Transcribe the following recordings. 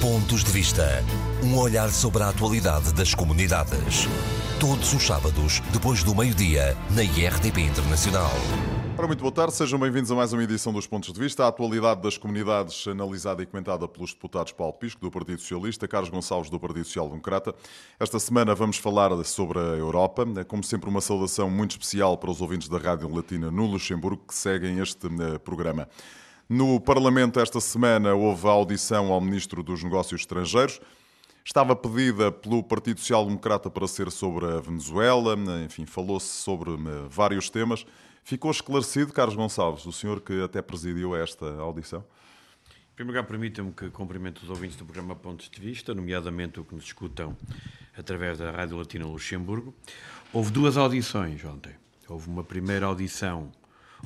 Pontos de Vista. Um olhar sobre a atualidade das comunidades. Todos os sábados, depois do meio-dia, na IRTP Internacional. Ora, muito boa tarde, sejam bem-vindos a mais uma edição dos Pontos de Vista. A atualidade das comunidades analisada e comentada pelos deputados Paulo Pisco, do Partido Socialista, Carlos Gonçalves, do Partido Social Democrata. Esta semana vamos falar sobre a Europa. É, como sempre, uma saudação muito especial para os ouvintes da Rádio Latina no Luxemburgo que seguem este eh, programa. No Parlamento, esta semana, houve a audição ao Ministro dos Negócios Estrangeiros. Estava pedida pelo Partido Social Democrata para ser sobre a Venezuela, enfim, falou-se sobre eh, vários temas. Ficou esclarecido, Carlos Gonçalves, o senhor que até presidiu esta audição? Em primeiro lugar, permita-me que cumprimento os ouvintes do programa Pontos de Vista, nomeadamente o que nos escutam através da Rádio Latina Luxemburgo. Houve duas audições ontem. Houve uma primeira audição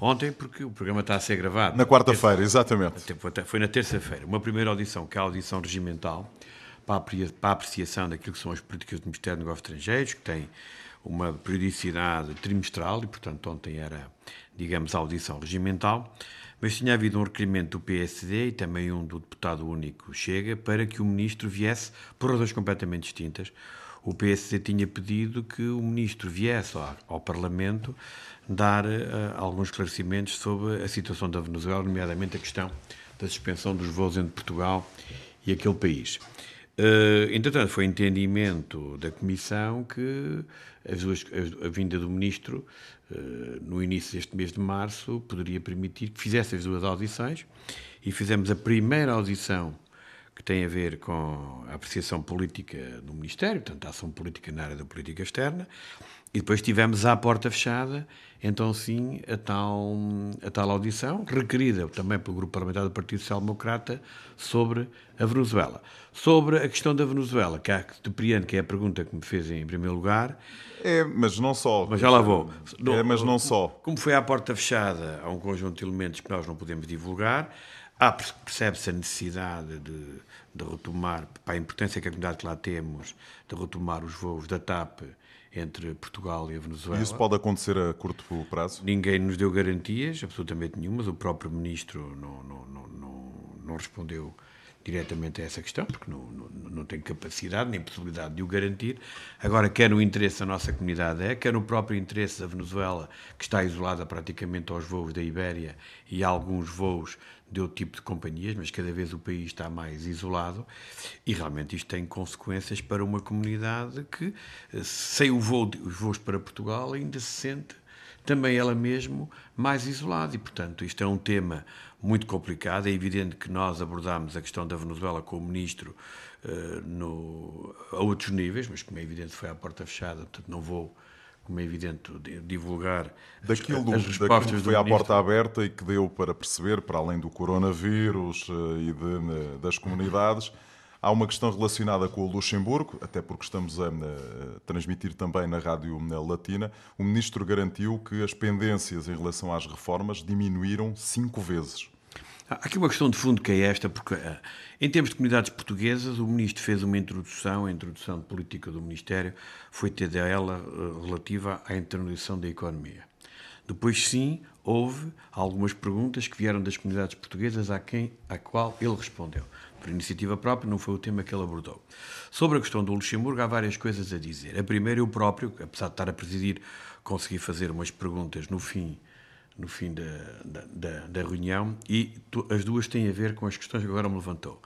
ontem, porque o programa está a ser gravado. Na quarta-feira, exatamente. Foi na terça-feira. Uma primeira audição, que é a audição regimental, para a apreciação daquilo que são as políticas do Ministério dos Negócios Estrangeiros, que tem uma periodicidade trimestral e, portanto, ontem era, digamos, a audição regimental, mas tinha havido um requerimento do PSD e também um do deputado único Chega para que o ministro viesse por razões completamente distintas. O PSD tinha pedido que o ministro viesse ao, ao Parlamento dar uh, alguns esclarecimentos sobre a situação da Venezuela, nomeadamente a questão da suspensão dos voos entre Portugal e aquele país. Uh, entretanto, foi entendimento da Comissão que as duas, a vinda do Ministro uh, no início deste mês de março poderia permitir que fizesse as duas audições e fizemos a primeira audição que tem a ver com a apreciação política do Ministério, portanto, a ação política na área da política externa, e depois tivemos à porta fechada, então sim, a tal, a tal audição, requerida também pelo Grupo Parlamentar do Partido Social Democrata, sobre a Venezuela. Sobre a questão da Venezuela, que, há, depreendo que é a pergunta que me fez em primeiro lugar. É, mas não só. Mas já lá vou. É, mas não só. Como foi à porta fechada, há um conjunto de elementos que nós não podemos divulgar. Há, percebe-se a necessidade de, de retomar, para a importância que a comunidade que lá temos, de retomar os voos da TAP entre Portugal e a Venezuela. E isso pode acontecer a curto prazo? Ninguém nos deu garantias, absolutamente nenhumas. O próprio Ministro não, não, não, não, respondeu diretamente a essa questão, porque não, não, não tem capacidade nem possibilidade de o garantir. Agora, quer no interesse da nossa comunidade é, quer no próprio interesse da Venezuela, que está isolada praticamente aos voos da Ibéria e alguns voos de outro tipo de companhias, mas cada vez o país está mais isolado e realmente isto tem consequências para uma comunidade que, eh, sem o voo, os voos para Portugal, ainda se sente também ela mesmo mais isolada e, portanto, isto é um tema muito complicado. É evidente que nós abordámos a questão da Venezuela com o Ministro uh, no, a outros níveis, mas como é evidente foi à porta fechada, portanto não vou como é evidente, divulgar daquilo, as respostas daquilo que foi à porta aberta e que deu para perceber, para além do coronavírus eh, e de, das comunidades, há uma questão relacionada com o Luxemburgo, até porque estamos a, a transmitir também na Rádio Latina. O Ministro garantiu que as pendências em relação às reformas diminuíram cinco vezes. Há aqui uma questão de fundo que é esta, porque eh, em termos de comunidades portuguesas, o Ministro fez uma introdução, a introdução de política do Ministério foi ter ela eh, relativa à internalização da economia. Depois, sim, houve algumas perguntas que vieram das comunidades portuguesas a quem, a qual ele respondeu. Por iniciativa própria, não foi o tema que ele abordou. Sobre a questão do Luxemburgo, há várias coisas a dizer. A primeira, eu próprio, apesar de estar a presidir, consegui fazer umas perguntas no fim no fim da, da, da reunião e tu, as duas têm a ver com as questões que agora me levantou.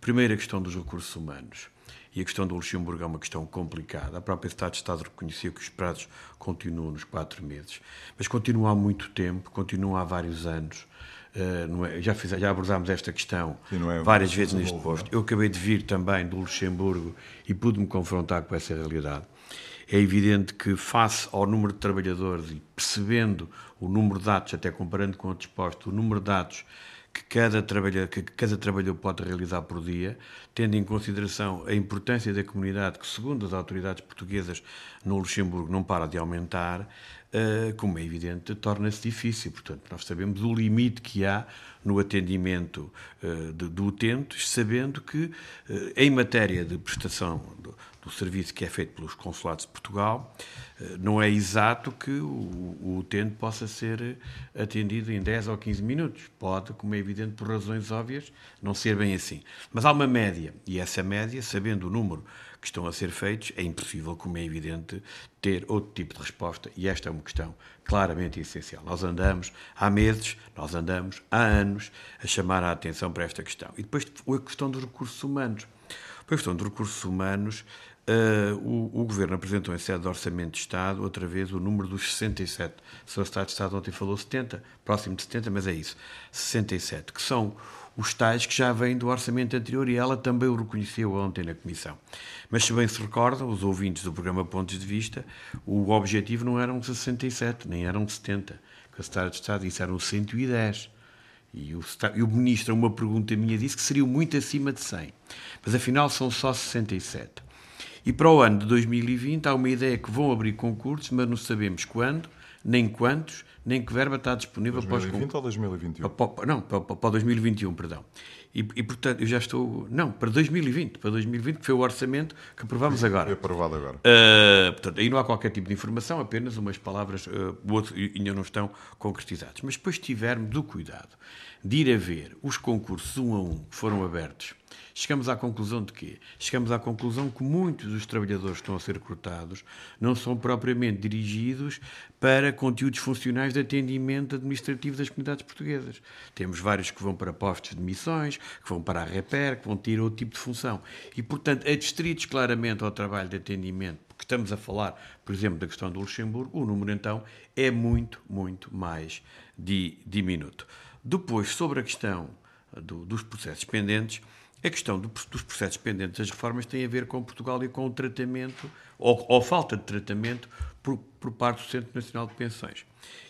Primeiro, a questão dos recursos humanos. E a questão do Luxemburgo é uma questão complicada. A própria Estado de Estado reconheceu que os prazos continuam nos quatro meses, mas continuam há muito tempo, continuam há vários anos. Uh, é, já, fiz, já abordámos esta questão é várias vezes neste posto. Eu acabei de vir também do Luxemburgo e pude-me confrontar com essa realidade. É evidente que, face ao número de trabalhadores e percebendo o número de dados, até comparando com outros postos, o número de dados que cada, trabalhador, que cada trabalhador pode realizar por dia, tendo em consideração a importância da comunidade, que, segundo as autoridades portuguesas no Luxemburgo, não para de aumentar, eh, como é evidente, torna-se difícil. Portanto, nós sabemos o limite que há no atendimento de, do utente, sabendo que, uh, em matéria de prestação do serviço que é feito pelos consulados de Portugal, eh, não é exato que o, o utente possa ser atendido em 10 ou 15 minutos. Pode, como é evidente, por razões óbvias, não ser bem assim. Mas há uma média, e essa média, sabendo o número que estão a ser feitos, é impossível, como é evidente, ter outro tipo de resposta, e esta é uma questão claramente essencial. Nós andamos há meses, nós andamos há anos a chamar a atenção para esta questão. E depois a questão dos recursos humanos. A questão dos recursos humanos, Uh, o, o, Governo apresentou em sede do Orçamento de Estado, outra vez, o número dos 67. O Sr. Estado de Estado ontem falou 70, próximo de 70, mas é isso. 67, que são os tais que já vêm do orçamento anterior e ela também o reconheceu ontem na Comissão. Mas se bem se recordam, os ouvintes do programa Pontos de Vista, o objetivo não eram 67, nem eram 70, que a Secretária de Estado disse eram 110. E o, e o Ministro, uma pergunta minha, disse que seriam muito acima de 100. Mas afinal são só 67. E para o ano de 2020 há uma ideia que vão abrir concursos, mas não sabemos quando, nem quantos, nem que verba está disponível 2020 para os 2021? Para, não, para, para 2021, perdão. E, e, portanto, eu já estou. Não, para 2020. Para 2020, que foi o orçamento que aprovámos agora. É aprovado agora. Uh, portanto, aí não há qualquer tipo de informação, apenas umas palavras, uh, outro, ainda não estão concretizadas. Mas depois tivermos o cuidado de ir a ver os concursos um a um que foram abertos Chegamos à conclusão de quê? Chegamos à conclusão que muitos dos trabalhadores que estão a ser recrutados não são propriamente dirigidos para conteúdos funcionais de atendimento administrativo das comunidades portuguesas. Temos vários que vão para postos de missões, que vão para a REPER, que vão ter outro tipo de função. E, portanto, adstritos claramente ao trabalho de atendimento, porque estamos a falar, por exemplo, da questão do Luxemburgo, o número então é muito, muito mais diminuto. Depois, sobre a questão do, dos processos pendentes, a questão do, dos processos pendentes das reformas tem a ver com Portugal e com o tratamento, ou, ou falta de tratamento, por, por, parte do Centro Nacional de Pensões.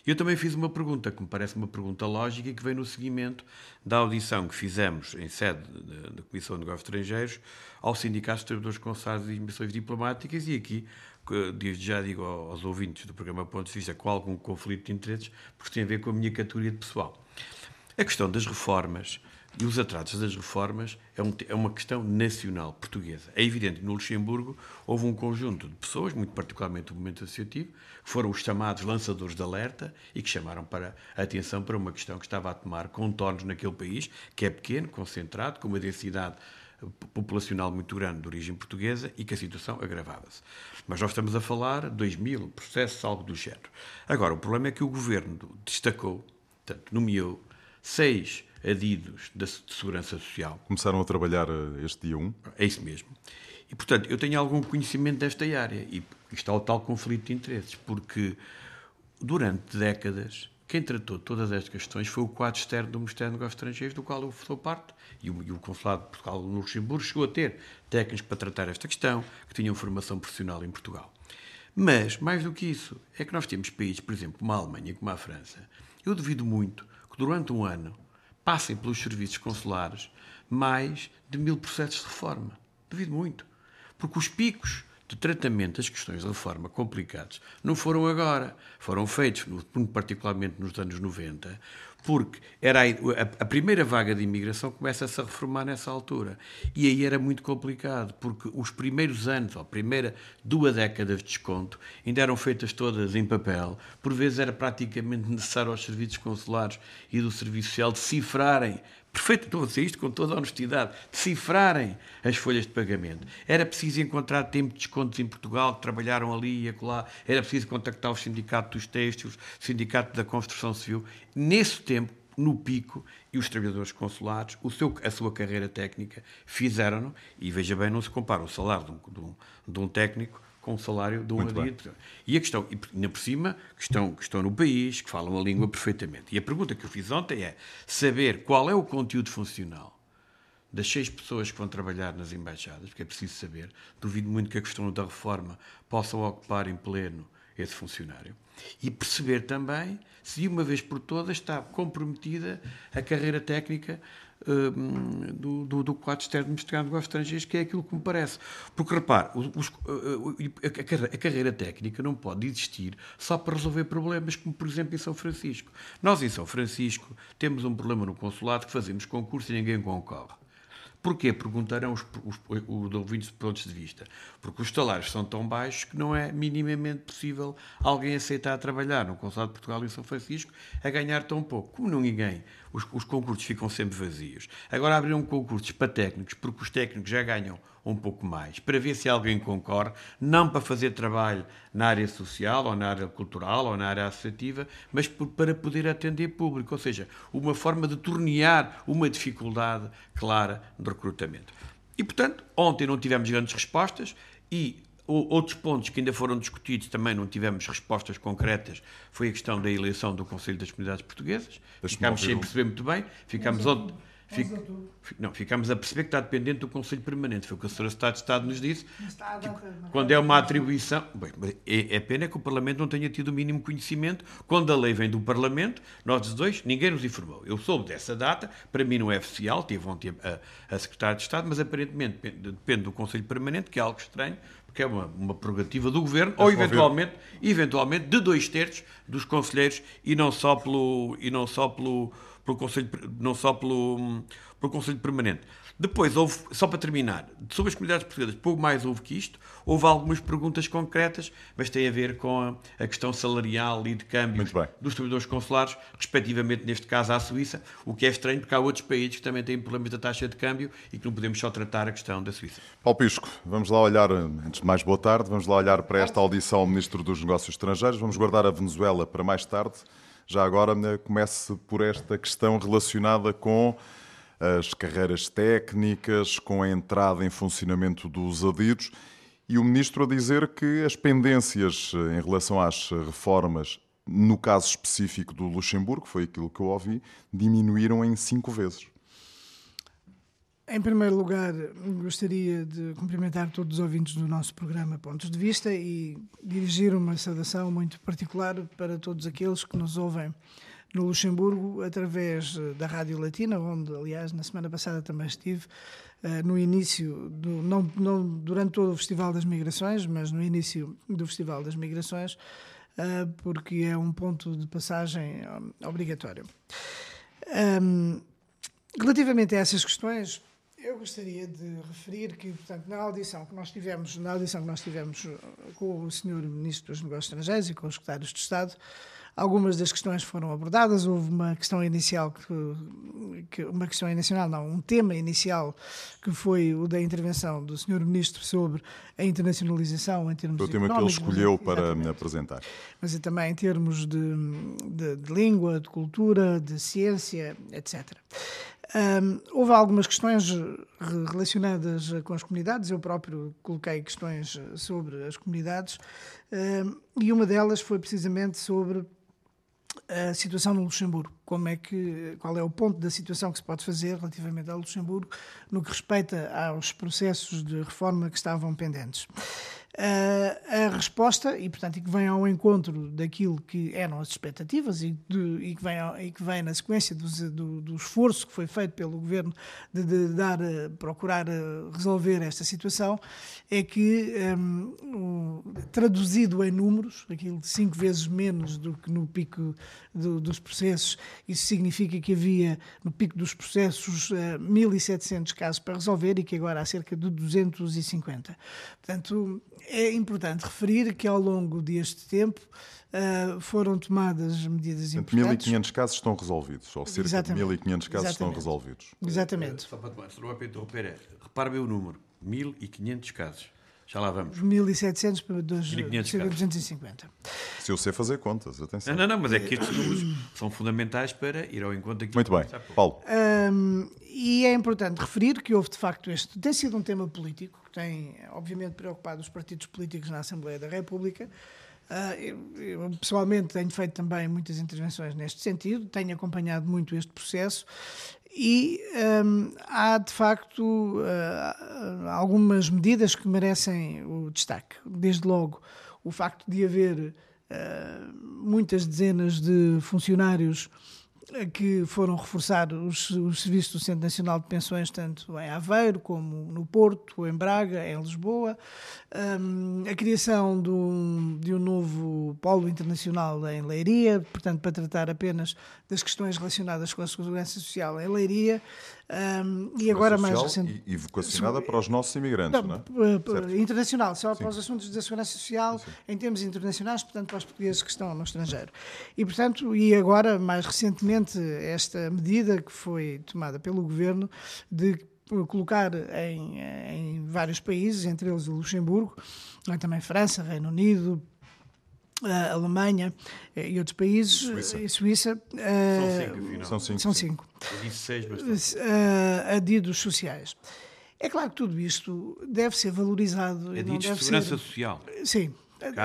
Eu também fiz uma pergunta, que me parece uma pergunta lógica e que vem no seguimento da audição que fizemos em sede da Comissão de Negócios Estrangeiros ao Sindicato de Trabalhadores Consulares e Missões Diplomáticas e aqui, desde já digo aos ouvintes do programa Ponto de Vista, com algum conflito de interesses, porque tem a ver com a minha categoria de pessoal. A questão das reformas e os atrasos das reformas é, um, é, uma questão nacional portuguesa. É evidente que no Luxemburgo houve um conjunto de pessoas, muito particularmente o movimento associativo, que foram os chamados lançadores de alerta e que chamaram para a atenção para uma questão que estava a tomar contornos naquele país, que é pequeno, concentrado, com uma densidade populacional muito grande de origem portuguesa e que a situação agravava-se. Mas nós estamos a falar de 2 mil processos, algo do género. Agora, o problema é que o governo destacou, portanto, nomeou seis adidos da Segurança Social. Começaram a trabalhar eh, este dia 1? É isso mesmo. E, portanto, eu tenho algum conhecimento desta área e está o tal conflito de interesses, porque durante décadas quem tratou todas estas questões foi o quadro externo do Ministério dos Negócios Estrangeiros, do qual eu sou parte, e o, e o Consulado de Portugal no Luxemburgo chegou a ter técnicos para tratar esta questão, que tinham formação profissional em Portugal. Mas, mais do que isso, é que nós temos países, por exemplo, como a Alemanha, como a França. Eu duvido muito que durante um ano passem pelos serviços consulares mais de mil processos de reforma. Duvido muito. Porque os picos de tratamento das questões de reforma complicados não foram agora. Foram feitos, particularmente nos anos 90, porque era a, a, primeira vaga de imigração começa-se a reformar nessa altura. E aí era muito complicado, porque os primeiros anos, ou a primeira duas décadas de desconto, ainda eram feitas todas em papel. Por vezes era praticamente necessário aos serviços consulares e do Serviço Social decifrarem perfeito, estou a dizer isto com toda a honestidade, decifrarem as folhas de pagamento. Era preciso encontrar tempo de descontos em Portugal, que trabalharam ali e acolá, era preciso contactar o Sindicato dos Têxteis, o Sindicato da Construção Civil. Nesse tempo, no pico, e os trabalhadores consulares, o seu, a sua carreira técnica, fizeram-no, e veja bem, não se compara o salário de um, de um, de um técnico com o salário de um adito. E a questão, e ainda por cima, que estão, que estão no país, que falam a língua perfeitamente. E a pergunta que eu fiz ontem é saber qual é o conteúdo funcional das seis pessoas que vão trabalhar nas embaixadas, porque é preciso saber. Duvido muito que a questão da reforma possa ocupar em pleno esse funcionário. E perceber também se de uma vez por todas está comprometida a carreira técnica do, do, do quadro externo de Negócios Estrangeiros, que é aquilo que me parece. Porque, repare, os, a, carreira técnica não pode existir só para resolver problemas, como, por exemplo, em São Francisco. Nós, em São Francisco, temos um problema no consulado que fazemos concurso e ninguém concorre. Porquê? Perguntarão os, os, os ouvintes de pontos de vista. Porque os salários são tão baixos que não é minimamente possível alguém aceitar trabalhar no Consulado de Portugal em São Francisco a ganhar tão pouco. Como não ninguém, os, os concursos ficam sempre vazios. Agora abriram concursos para técnicos, porque os técnicos já ganham um pouco mais, para ver se alguém concorre, não para fazer trabalho na área social, ou na área cultural, ou na área associativa, mas para poder atender público, ou seja, uma forma de tornear uma dificuldade clara de recrutamento. E, portanto, ontem não tivemos grandes respostas e outros pontos que ainda foram discutidos também não tivemos respostas concretas foi a questão da eleição do Conselho das Comunidades Portuguesas. Ficámos sem perceber muito bem. Ficámos ontem Não, ficamos a perceber que está dependente do Conselho Permanente. Foi o que a Sra. Estado de Estado nos disse. Que, quando é uma atribuição. Bem, é, é pena que o Parlamento não tenha tido o mínimo conhecimento. Quando a lei vem do Parlamento, nós dois, ninguém nos informou. Eu soube dessa data, para mim não é oficial, tive ontem a, a Secretária de Estado, mas aparentemente depende, depende do Conselho Permanente, que é algo estranho, porque é uma, uma prerrogativa do Governo, ou eventualmente, eventualmente de dois terços dos conselheiros e não só pelo. E não só pelo pelo Conselho, não só pelo, pelo Conselho Permanente. Depois, houve, só para terminar, sobre as comunidades portuguesas, pouco mais houve que isto, houve algumas perguntas concretas, mas tem a ver com a, a questão salarial e de câmbio dos trabalhadores consulares, respectivamente, neste caso, à Suíça, o que é estranho porque há outros países que também têm problemas da taxa de câmbio e que não podemos só tratar a questão da Suíça. Paulo Pisco, vamos lá olhar, antes de mais, boa tarde, vamos lá olhar para esta audição ao Ministro dos Negócios Estrangeiros, vamos guardar a Venezuela para mais tarde. Já agora né, comece por esta questão relacionada com as carreiras técnicas, com a entrada em funcionamento dos adidos e o Ministro a dizer que as pendências em relação às reformas, no caso específico do Luxemburgo, foi aquilo que eu ouvi, diminuíram em cinco vezes. Em primeiro lugar, gostaria de cumprimentar todos os ouvintes do nosso programa Pontos de Vista e dirigir uma saudação muito particular para todos aqueles que nos ouvem no Luxemburgo através da Rádio Latina, onde, aliás, na semana passada também estive, eh, no início, do, não, não durante todo o Festival das Migrações, mas no início do Festival das Migrações, eh, porque é um ponto de passagem eh, obrigatório. Relativamente a essas questões, eu gostaria de referir que, portanto, na audição que nós tivemos, na audição que nós tivemos uh, com o Sr. Ministro dos Negócios Estrangeiros e com os secretários de Estado, algumas das questões foram abordadas. Houve uma questão inicial que, que, uma questão inicial, não, um tema inicial que foi o da intervenção do Sr. Ministro sobre a internacionalização em termos Foi o tema que ele escolheu para me apresentar. Mas também em termos de, de, de língua, de cultura, de ciência, etc. Um, houve algumas questões relacionadas com as comunidades, eu próprio coloquei questões sobre as comunidades, um, e uma delas foi precisamente sobre a situação no Luxemburgo, como é que, qual é o ponto da situação que se pode fazer relativamente ao Luxemburgo no que respeita aos processos de reforma que estavam pendentes. A resposta, e portanto, e que vem ao encontro daquilo que eram as expectativas e, de, e, que, vem ao, e que vem na sequência do, do, do, esforço que foi feito pelo governo de, de dar, procurar resolver esta situação, é que, um, traduzido em números, aquilo de cinco vezes menos do que no pico do, dos processos, isso significa que havia no pico dos processos uh, eh, 1.700 casos para resolver e que agora há cerca de 250. Portanto, é importante referir que ao longo deste tempo uh, foram tomadas medidas importantes. 1.500 casos estão resolvidos, ou cerca Exatamente. de 1.500 casos Exatamente. estão resolvidos. Exatamente. Só para é para interromper, repare bem o número, 1.500 casos. Já lá vamos. 1.700 para 250. Se eu sei fazer contas, atenção. Não, não, não mas é que estes números são fundamentais para ir ao encontro aqui. Muito bem. Paulo. Um, e é importante referir que houve, de facto, este tem sido um tema político, tem, obviamente, preocupado os partidos políticos na Assembleia da República. Uh, eu, pessoalmente tenho feito também muitas intervenções neste sentido, tenho acompanhado muito este processo e um, há, de facto, uh, algumas medidas que merecem o destaque. Desde logo, o facto de haver uh, muitas dezenas de funcionários que foram reforçar os, os serviços do Centro Nacional de Pensões, tanto em Aveiro como no Porto, em Braga, em Lisboa, um, a criação de um, de um novo polo internacional em Leiria, portanto, para tratar apenas das questões relacionadas com a segurança social em Leiria, Um, e agora mais recente. E, vocacionada para os nossos imigrantes, não, não é? Internacional, só para os assuntos da segurança social, sim, sim. em termos internacionais, portanto, para os portugueses que estão no estrangeiro. E, portanto, e agora, mais recentemente, esta medida que foi tomada pelo governo de colocar em, em vários países, entre eles o Luxemburgo, também França, Reino Unido, a Alemanha eh, e outros países, Suíça, e Suíça uh, são cinco. São cinco. Eu disse seis, mas... Uh, adidos sociais. É claro que tudo isto deve ser valorizado. Adidos de segurança ser... social. Sim,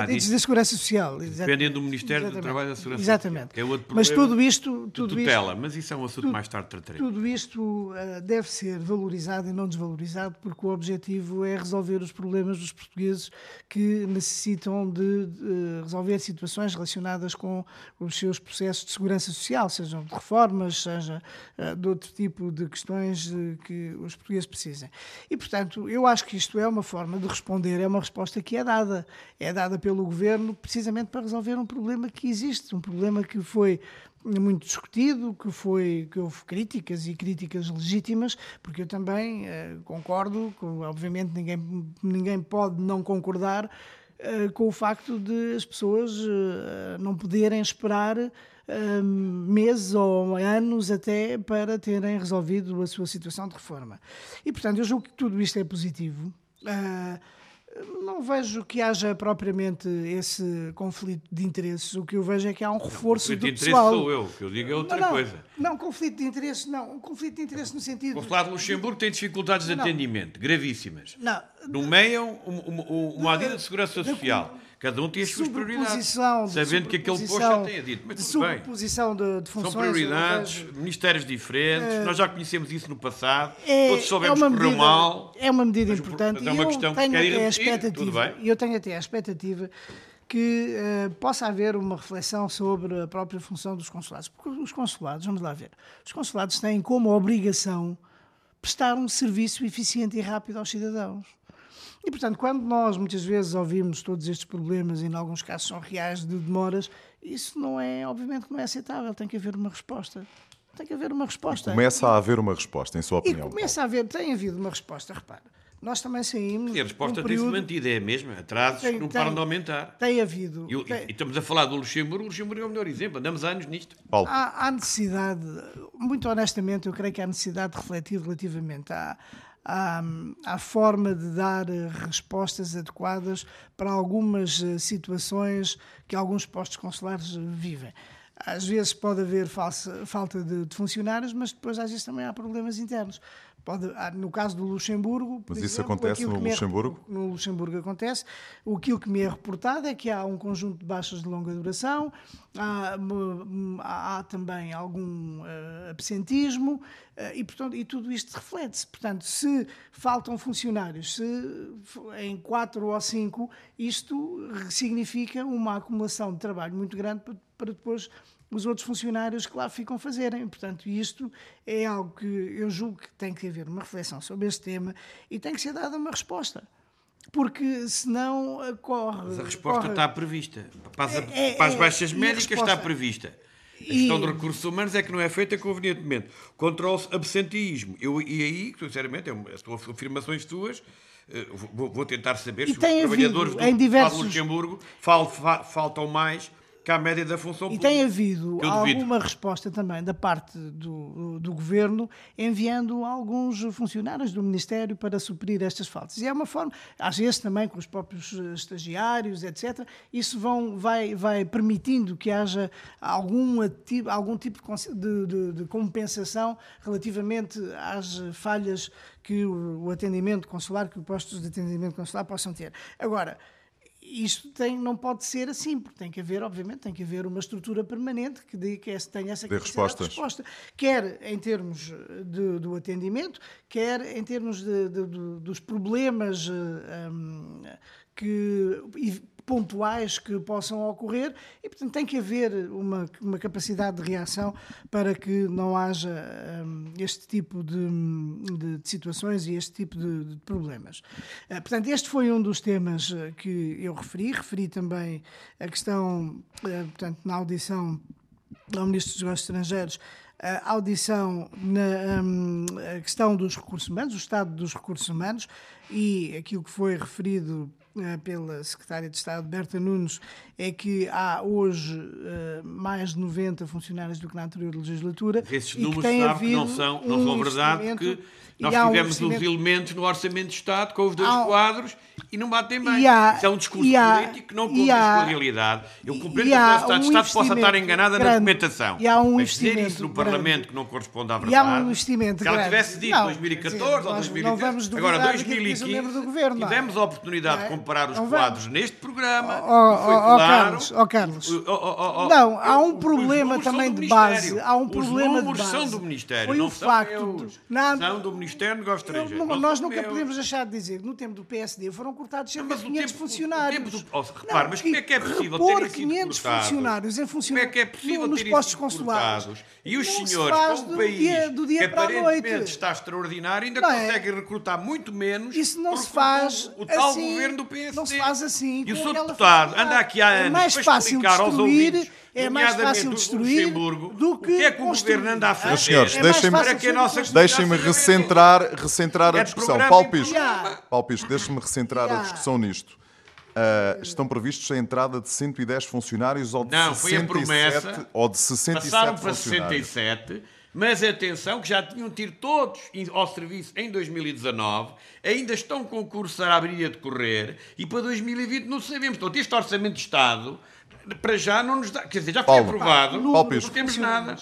Diz da Segurança Social. Dependem do Ministério Exatamente. do Trabalho e da Segurança Exatamente. Social. É outro mas tudo isto. Tudo tutela, isto, mas isso é um assunto tudo, mais tarde tratarei. Tudo isto uh, deve ser valorizado e não desvalorizado, porque o objetivo é resolver os problemas dos portugueses que necessitam de, de resolver situações relacionadas com os seus processos de segurança social, sejam de reformas, seja uh, de outro tipo de questões uh, que os portugueses precisem. E, portanto, eu acho que isto é uma forma de responder, é uma resposta que é dada. É dada dada pelo governo precisamente para resolver um problema que existe, um problema que foi muito discutido, que foi que houve críticas e críticas legítimas, porque eu também uh, concordo, com, obviamente ninguém ninguém pode não concordar uh, com o facto de as pessoas uh, não poderem esperar meses ou anos até para terem resolvido a sua situação de reforma. E portanto eu julgo que tudo isto é positivo. Uh, não vejo que haja propriamente esse conflito de interesses. O que eu vejo é que há um reforço não, do pessoal. Conflito de interesse sou eu, o que eu digo é outra não, coisa. Não, conflito de interesses, não. Um conflito de interesse no sentido... O consulado de Luxemburgo tem dificuldades de não, atendimento, gravíssimas. Não. Nomeiam uma, uma, uma adida de segurança social. Cada um tem as suas prioridades. Sabendo que aquele posto já tenha dito. Mas tudo bem. De, de funções. São prioridades, ministérios diferentes. É, nós já conhecemos isso no passado. É, todos soubemos é que correu mal. É uma medida mas, importante. Mas é uma questão que quer ir a expectativa, E eu tenho até a expectativa que uh, possa haver uma reflexão sobre a própria função dos consulados. Porque os consulados, vamos lá ver, os consulados têm como obrigação prestar um serviço eficiente e rápido aos cidadãos. E, portanto, quando nós muitas vezes ouvimos todos estes problemas, e em alguns casos são reais de demoras, isso não é, obviamente, não é aceitável. Tem que haver uma resposta. Tem que haver uma resposta. E começa a haver uma resposta, em sua opinião. E começa a haver, tem havido uma resposta, repara. Nós também saímos. E a resposta um tem-se mantido, é a mesma. Atrasos tem, não tem, param de aumentar. Tem havido. E, tem... e, estamos a falar do Luxemburgo. O Luxemburgo é o melhor exemplo. Andamos anos nisto. Paulo. Há, há necessidade, muito honestamente, eu creio que há necessidade de refletir relativamente à, à, à forma de dar eh, respostas adequadas para algumas eh, situações que alguns postos consulares eh, vivem. Às vezes pode haver falsa, falta de, de funcionários, mas depois às vezes também há problemas internos. Pode, no caso do Luxemburgo. Mas isso exemplo, acontece no Luxemburgo? É, no Luxemburgo acontece. O que me é reportado é que há um conjunto de baixas de longa duração, há, há, há também algum uh, absentismo e, portanto, e tudo isto reflete-se. Portanto, se faltam funcionários, se em quatro ou cinco, isto significa uma acumulação de trabalho muito grande para, depois os outros funcionários que lá ficam fazerem. Portanto, isto é algo que eu julgo que tem que haver uma reflexão sobre este tema e tem que ser dada uma resposta. Porque senão corre. Mas a resposta corre... está prevista. Para as, é, para as é, baixas médicas resposta... está prevista. A gestão e... de recursos humanos é que não é feita convenientemente. Controla-se absenteísmo. Eu, e aí, sinceramente, é as afirmações tuas, eh, vou, vou tentar saber e se os trabalhadores do, diversos... Luxemburgo faltam mais que à média da função pública. E tem havido alguma resposta também da parte do, do governo enviando alguns funcionários do Ministério para suprir estas faltas. E é uma forma, às vezes também com os próprios estagiários, etc. Isso vão, vai, vai permitindo que haja algum, ativo, algum tipo de, de, de compensação relativamente às falhas que o, o atendimento consular, que os postos de atendimento consular possam ter. Agora, isto tem, não pode ser assim, porque tem que haver, obviamente, tem que haver uma estrutura permanente que, de, que tenha essa de resposta, quer em termos de, do atendimento, quer em termos de, dos problemas um, que pontuais que possam ocorrer e, portanto, tem que haver uma, uma capacidade de reação para que não haja um, este tipo de, de, de, situações e este tipo de, de problemas. Uh, portanto, este foi um dos temas eh, que eu referi. Referi também a questão, uh, portanto, na audição ao Ministro dos Negócios Estrangeiros, a audição na um, questão dos recursos humanos, o estado dos recursos humanos e aquilo que foi referido pela Secretária de Estado, Berta Nunes, é que há hoje uh, mais de 90 funcionários do que na anterior legislatura. Esses e números que sabe que não havido são, não um são verdade, investimento- porque e nós há um tivemos os elementos no Orçamento de Estado com os dois um- quadros e não batem bem. E há- Isso é um discurso e há- político que não e condiz com a realidade. Eu compreendo e que a Secretaria de um Estado possa estar enganada na grande. documentação. E há um mas dizer isso no grande. Parlamento que não corresponde à E verdade. há um investimento Se ela grande. tivesse dito Não, 2014 quer dizer, ou nós 2013, não vamos duvidar agora daquilo que diz o 2015, membro do governo, é? tivemos a oportunidade Não é? de comparar os quadros neste programa. Ó, e foi ó, claro. Carlos, ó, Carlos. O- ó, ó, ó, ó, Não, há um os problema também de base. Há um Os problema de números são base. do Ministério, não de- na- São do Ministério Negócio Estrangeiro. Não, não nós nunca podemos deixar de dizer que no tempo do PSD foram cortados cerca Mas de o 500 tempo- funcionários. do- oh, repare, mas como é que é possível terem sido 500 cortados? funcionários em Como funcionários é que é possível nos postos consulares? E os Não se senhores, faz com um país dia- do dia que para a aparentemente noite. está extraordinário, ainda Não é? consegue recrutar muito menos. Isso não se faz o, tal assim, governo do PSD. não se faz assim, E o seu deputado anda aqui há É anos mais para fácil explicar aos ouvintes, é mais fácil do destruir do o que é que o governo anda a fazer. Meus senhores, É deixem-me que nossa deixem-me recentrar, recentrar a É discussão. Paulo Pisco, Pisco, deixe-me recentrar a Yeah. discussão nisto. Ah, estão previstos a entrada de 110 funcionários ou de Não, foi a 67 promessa. ou de 67 Passaram para funcionários? 67, mas atenção que já tinham tido todos ao serviço em 2019, ainda estão com concursos a abrir e a decorrer, e para 2020 não sabemos. Portanto, este Orçamento de Estado, para já não nos dá. Quer dizer, já foi Paulo. aprovado, não Pisco. temos nada.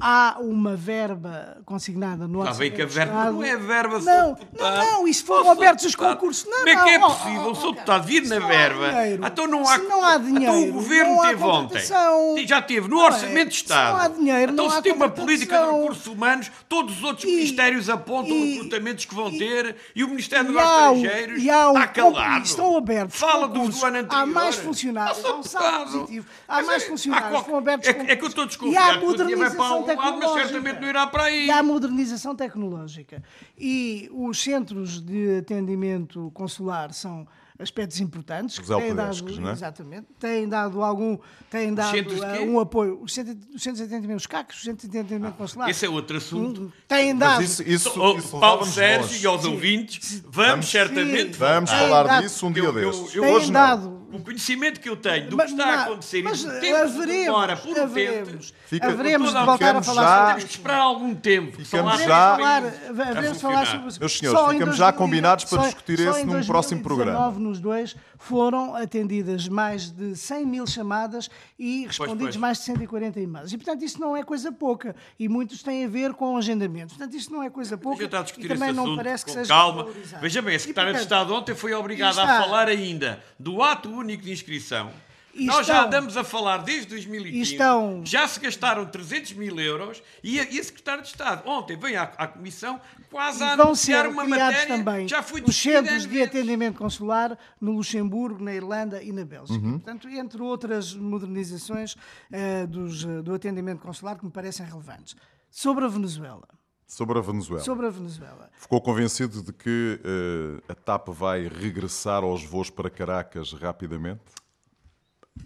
Há uma verba consignada no Está bem orçamento que a verba Estado. não é verba, Não, sou deputado. não, não, isso Oh, foram sou abertos os concursos. Não, Como é que é não, possível? oh, o oh, oh, deputado vir na não há verba. dinheiro, então não há. se não há Então dinheiro, o governo teve ontem. Já teve no é? Orçamento de Estado. não há dinheiro, então se tem uma política de recursos humanos, todos os outros ministérios apontam e- recrutamentos que vão ter e o Ministério dos Estrangeiros está calado. Estão abertos Fala do ano anterior. Há mais funcionários, Ah, há um saldo deputado. positivo. Há Mas mais é- funcionários, foram abertos é que- É eu estou desconfiado E há modernização lado, mas certamente não irá para aí. E há modernização tecnológica. E os centros de atendimento consular são aspectos importantes. que Os têm dado, não é? Exatamente. Têm dado algum... Têm dado eh, um apoio. Os centros, os centros de atendimento, os CACs, os centros de atendimento consular. Esse é outro assunto. Têm dado... Mas isso, isso, Oh, isso Paulo Sérgio e aos ouvintes, vamos, certamente Vamos Têm falar dado- disso um dia Eu- eu- destes. eu- Têm Hoje não. O conhecimento que eu tenho do Mas- que está a acontecer mas e do tempo que haveremos, demora por um haveremos, Fica- haveremos de voltar a falar já- sobre temos que esperar algum tempo. Ficamos Haveremos já- falar, haveremos falar sobre Meus senhores, ficamos já 2020 combinados para só- discutir só esse num próximo 2019, programa. nos dois foram atendidas mais de 100 mil chamadas e respondidos pois. mais de 140 e-mails. E, portanto, isso não é coisa pouca. E muitos têm a ver com agendamentos. Portanto, isso não é coisa pouca. e também não parece que seja calma. valorizado. Veja bem, a E, Secretária de Estado ontem foi obrigada está- a falar ainda do ato único de inscrição. E Nós já estão- andamos a falar desde 2015. e estão- Já se gastaram 300 mil euros e a, e a Secretária de Estado ontem vem à, à Comissão quase a vão anunciar ser uma matéria também já foi os centros de atendimento consular no Luxemburgo, na Irlanda e na Bélgica. Uhum. Portanto, entre outras modernizações eh, dos, eh, do atendimento consular que me parecem relevantes. Sobre a Venezuela. Sobre a Venezuela. Sobre a Venezuela. Ficou convencido de que eh, a TAP vai regressar aos voos para Caracas rapidamente?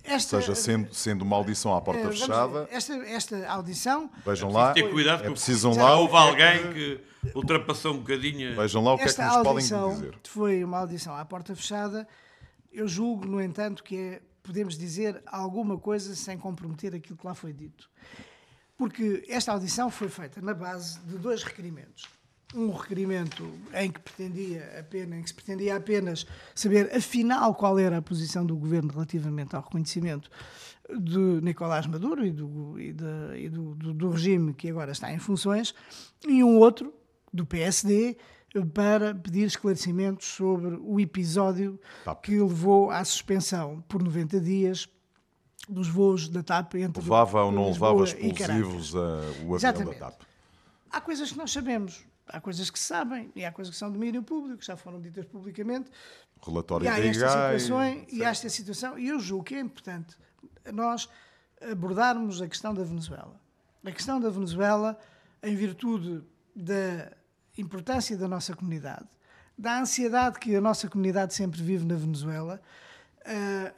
Esta, Ou seja, sendo, sendo uma audição à eh, porta vamos fechada, esta, esta audição vejam lá, Ter cuidado é precisam já lá, houve é alguém que ultrapassou um bocadinho. vejam lá o que é que esta nos podem audição dizer. foi uma audição à porta fechada. Eu julgo, no entanto, que é, podemos dizer alguma coisa sem comprometer aquilo que lá foi dito. Porque esta audição foi feita na base de dois requerimentos. Um requerimento em que, pretendia apenas, em que se pretendia apenas saber, afinal, qual era a posição do governo relativamente ao reconhecimento de Nicolás Maduro e, do, e, de- e do- do- do regime que agora está em funções, e um outro, do PSD, para pedir esclarecimentos sobre o episódio TAP. que levou à suspensão por 90 dias dos voos da TAP entre Levava ou não levava e explosivos a, o avião da Exatamente. TAP? Há coisas que nós sabemos, há coisas que se sabem e há coisas que são de domínio público, já foram ditas publicamente. Relatório E há da esta situação, e há esta situação, e eu julgo que é importante nós abordarmos a questão da Venezuela. A questão da Venezuela, em virtude da importância da nossa comunidade, da ansiedade que a nossa comunidade sempre vive na Venezuela,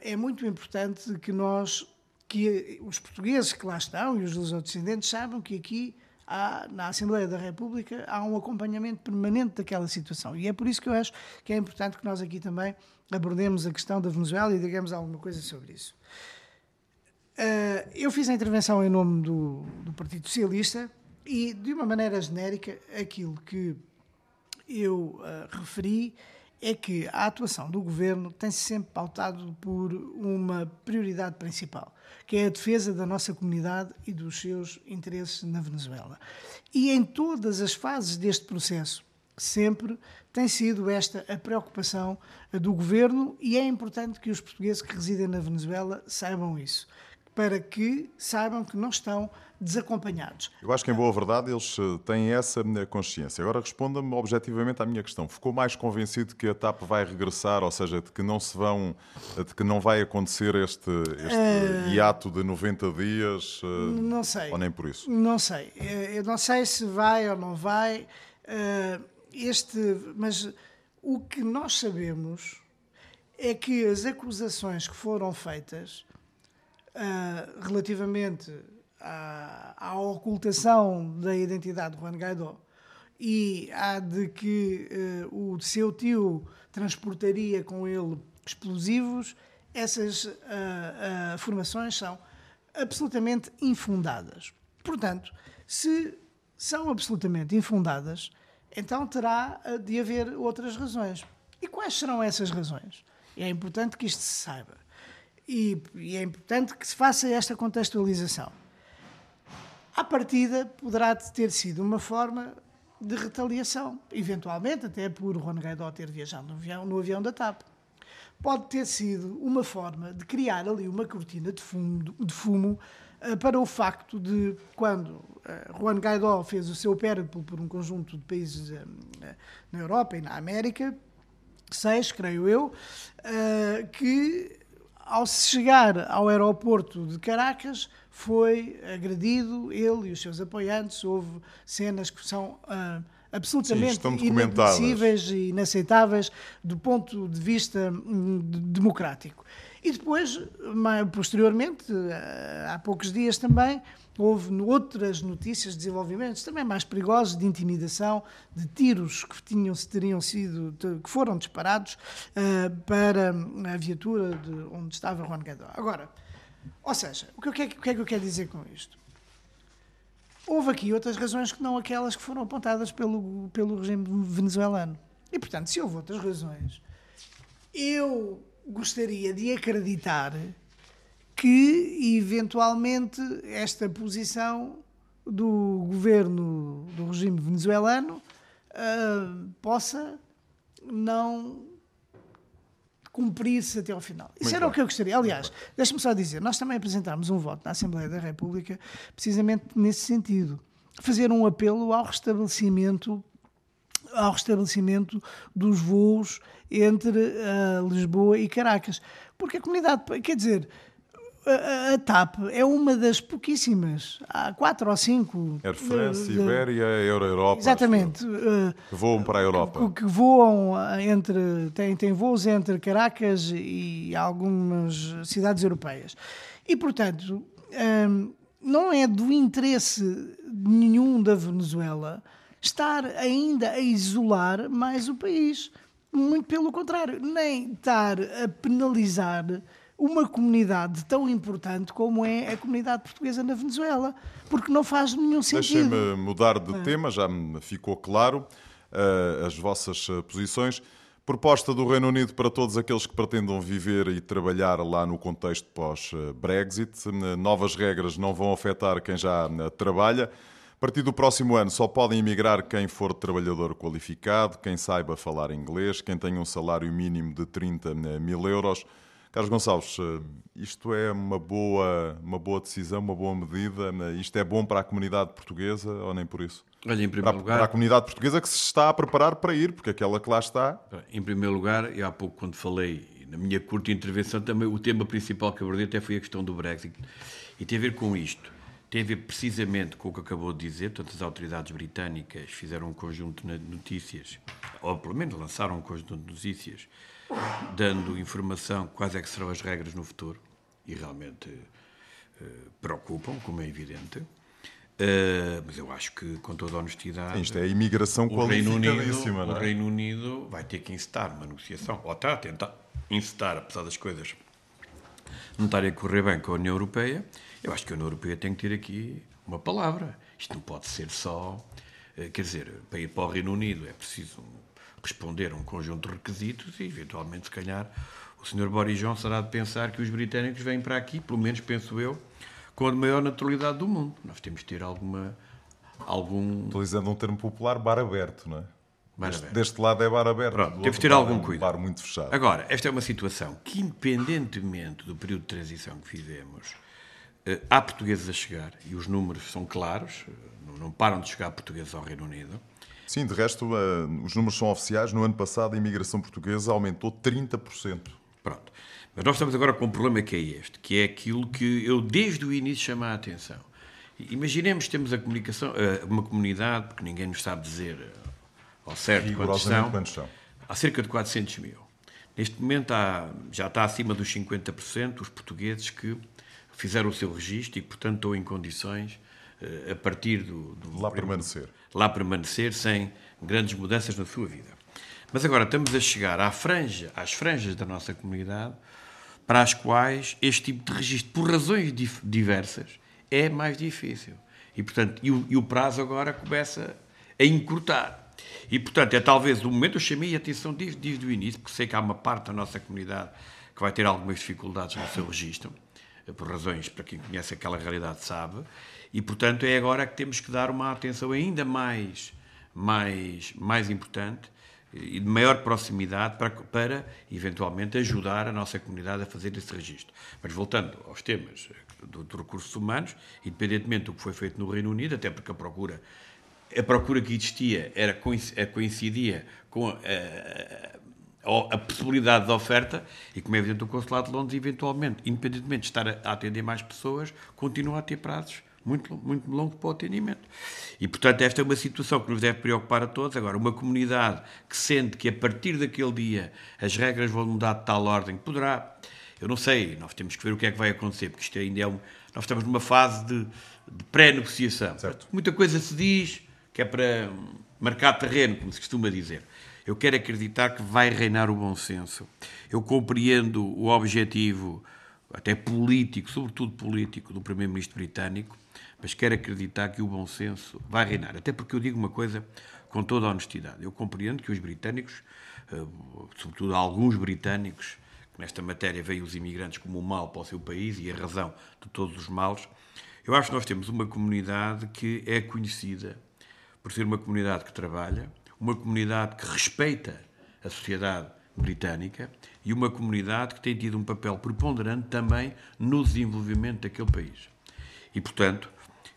é muito importante que nós, que os portugueses que lá estão e os lusodescendentes saibam que aqui há, na Assembleia da República há um acompanhamento permanente daquela situação. E é por isso que eu acho que é importante que nós aqui também abordemos a questão da Venezuela e digamos alguma coisa sobre isso. Uh, eu fiz a intervenção em nome do, do Partido Socialista e, de uma maneira genérica, aquilo que eu uh, referi é que a atuação do governo tem-se sempre pautado por uma prioridade principal, que é a defesa da nossa comunidade e dos seus interesses na Venezuela. E em todas as fases deste processo, sempre tem sido esta a preocupação do governo e é importante que os portugueses que residem na Venezuela saibam isso, para que saibam que não estão desacompanhados. Eu acho que, em boa verdade, eles eh, têm essa eh, consciência. Agora, responda-me objetivamente à minha questão. Ficou mais convencido que a TAP vai regressar, ou seja, de que não se vão, eh, de que não vai acontecer este, este uh... hiato de 90 dias? Não sei. Ou nem por isso? Não sei. Eu não sei se vai ou não vai. Este, mas o que nós sabemos é que as acusações que foram feitas relativamente à, à ocultação da identidade de Juan Guaidó e à de que uh, o seu tio transportaria com ele explosivos, essas afirmações são absolutamente infundadas. Portanto, se são absolutamente infundadas, então terá de haver outras razões. E quais serão essas razões? É importante que isto se saiba. E, e é importante que se faça esta contextualização à partida poderá ter sido uma forma de retaliação, eventualmente até por Juan Guaidó ter viajado no avião, no avião da TAP. Pode ter sido uma forma de criar ali uma cortina de fumo, de fumo uh, para o facto de, quando uh, Juan Guaidó fez o seu périplo por um conjunto de países uh, na Europa e na América, seis, creio eu, que ao chegar ao aeroporto de Caracas, foi agredido, ele e os seus apoiantes. Houve cenas que são uh, absolutamente Sim, inadmissíveis e inaceitáveis do ponto de vista um, democrático. E depois, posteriormente, uh, há poucos dias também, houve outras notícias, desenvolvimentos também mais perigosos de intimidação, de tiros que tinham teriam sido que foram disparados uh, para a viatura de onde estava Juan Guaidó. Agora, ou seja, o que, é, o que é que eu quero dizer com isto? Houve aqui outras razões que não aquelas que foram apontadas pelo, pelo regime venezuelano. E, portanto, se houve outras razões, eu gostaria de acreditar que, eventualmente, esta posição do governo do regime venezuelano uh, possa não cumprir-se até ao final. Isso Muito era bem. o que eu gostaria. Aliás, deixa-me só dizer, nós também apresentámos um voto na Assembleia da República precisamente nesse sentido. Fazer um apelo ao restabelecimento ao restabelecimento dos voos entre uh, Lisboa e Caracas. Porque a comunidade, quer dizer, a, a, TAP é uma das pouquíssimas, há quatro ou cinco. Air France, Ibéria, Euro Europa. Exatamente. Que voam para a Europa. Que, que, voam entre. Tem, tem voos entre Caracas e algumas cidades europeias. E, portanto, hum, não é do interesse nenhum da Venezuela estar ainda a isolar mais o país. Muito pelo contrário, nem estar a penalizar uma comunidade tão importante como é a comunidade portuguesa na Venezuela, porque não faz nenhum sentido. Deixem-me mudar de é. tema, já me ficou claro uh, as vossas eh, posições. Proposta do Reino Unido para todos aqueles que pretendam viver e trabalhar lá no contexto pós-Brexit. Novas regras não vão afetar quem já trabalha. A partir do próximo ano só podem emigrar quem for trabalhador qualificado, quem saiba falar inglês, quem tenha um salário mínimo de 30 mil euros. Carlos Gonçalves, eh, isto é uma boa, uma boa decisão, uma boa medida? Né? Isto é bom para a comunidade portuguesa ou nem por isso? Olha, em primeiro para, lugar... Para a comunidade portuguesa que se está a preparar para ir, porque aquela que lá está... Em primeiro lugar, eu há pouco quando falei, na minha curta intervenção, também o tema principal que abordei até foi a questão do Brexit. E tem a ver com isto. Tem a ver precisamente com o que acabou de dizer, portanto, as autoridades britânicas fizeram um conjunto de notícias, ou pelo menos lançaram um conjunto de notícias, dando informação quais é que serão as regras no futuro, e realmente eh, preocupam, como é evidente. Uh, mas eu acho que, com toda a honestidade. Isto é a imigração o Reino Unido, é? O Reino Unido vai ter que incitar uma negociação, ou está a tentar incitar, apesar das coisas não estarem a correr bem com a União Europeia. Eu acho que a União Europeia tem que ter aqui uma palavra. Isto não pode ser só. Uh, quer dizer, para ir para o Reino Unido é preciso responder a um conjunto de requisitos e, eventualmente, se calhar, o Sr. Boris Johnson será de pensar que os britânicos vêm para aqui, pelo menos penso eu com a maior naturalidade do mundo. Nós temos de ter alguma. algum. Utilizando um termo popular, bar aberto, não é? Bar deste, aberto. deste lado é bar aberto. Pronto, temos de ter algum é um cuidado. bar muito fechado. Agora, esta é uma situação que, independentemente do período de transição que fizemos, eh, há portugueses a chegar e os números são claros, eh, não- param de chegar portugueses ao Reino Unido. Sim, de resto, eh, os números são oficiais. No ano passado, a imigração portuguesa aumentou 30%. Pronto. Mas nós estamos agora com um problema que é este, que é aquilo que eu desde o início chamo a atenção. Imaginemos que temos a comunicação, eh, uma comunidade, porque ninguém nos sabe dizer eh, ao certo quantos são, quantos são. há cerca de 400 mil. Neste momento há, já está acima dos 50% os portugueses que fizeram o seu registro e, portanto, estão em condições, eh, a partir do... do Lá permanecer. lá permanecer sem grandes mudanças na sua vida. Mas agora estamos a chegar à franja, às franjas da nossa comunidade para as quais este tipo de registro, por razões diversas, é mais difícil. E, portanto, e o, e o prazo agora começa a encurtar. E, portanto, é talvez o momento, eu chamei a atenção desde, desde o início, porque sei que há uma parte da nossa comunidade que vai ter algumas dificuldades no seu registro, por razões, para quem conhece aquela realidade sabe, e, portanto, é agora que temos que dar uma atenção ainda mais, mais, mais importante e de maior proximidade para, para, eventualmente, ajudar a nossa comunidade a fazer esse registro. Mas, voltando aos temas dos do recursos humanos, independentemente do que foi feito no Reino Unido, até porque a procura a procura que existia era coinc- coincidia com a, a- a possibilidade de oferta e, como é evidente, o Consulado de Londres, eventualmente, independentemente de estar a, atender mais pessoas, continua a ter prazos muito, muito longos para o atendimento. E, portanto, esta é uma situação que nos deve preocupar a todos. Agora, uma comunidade que sente que a partir daquele dia as regras vão mudar de tal ordem, poderá. Eu não sei, nós temos que ver o que é que vai acontecer, porque isto ainda é um. Nós estamos numa fase de, de pré-negociação. Muita coisa se diz que é para marcar terreno, como se costuma dizer. Eu quero acreditar que vai reinar o bom senso. Eu compreendo o objetivo, até político, sobretudo político, do Primeiro-Ministro britânico, mas quero acreditar que o bom senso vai reinar. Até porque eu digo uma coisa com toda a honestidade. Eu compreendo que os britânicos, eh, sobretudo alguns britânicos, que nesta matéria veem os imigrantes como um mal para o seu país e a razão de todos os males, eu acho que nós temos uma comunidade que é conhecida por ser uma comunidade que trabalha, uma comunidade que respeita a sociedade britânica e uma comunidade que tem tido um papel preponderante também no desenvolvimento daquele país. E, portanto,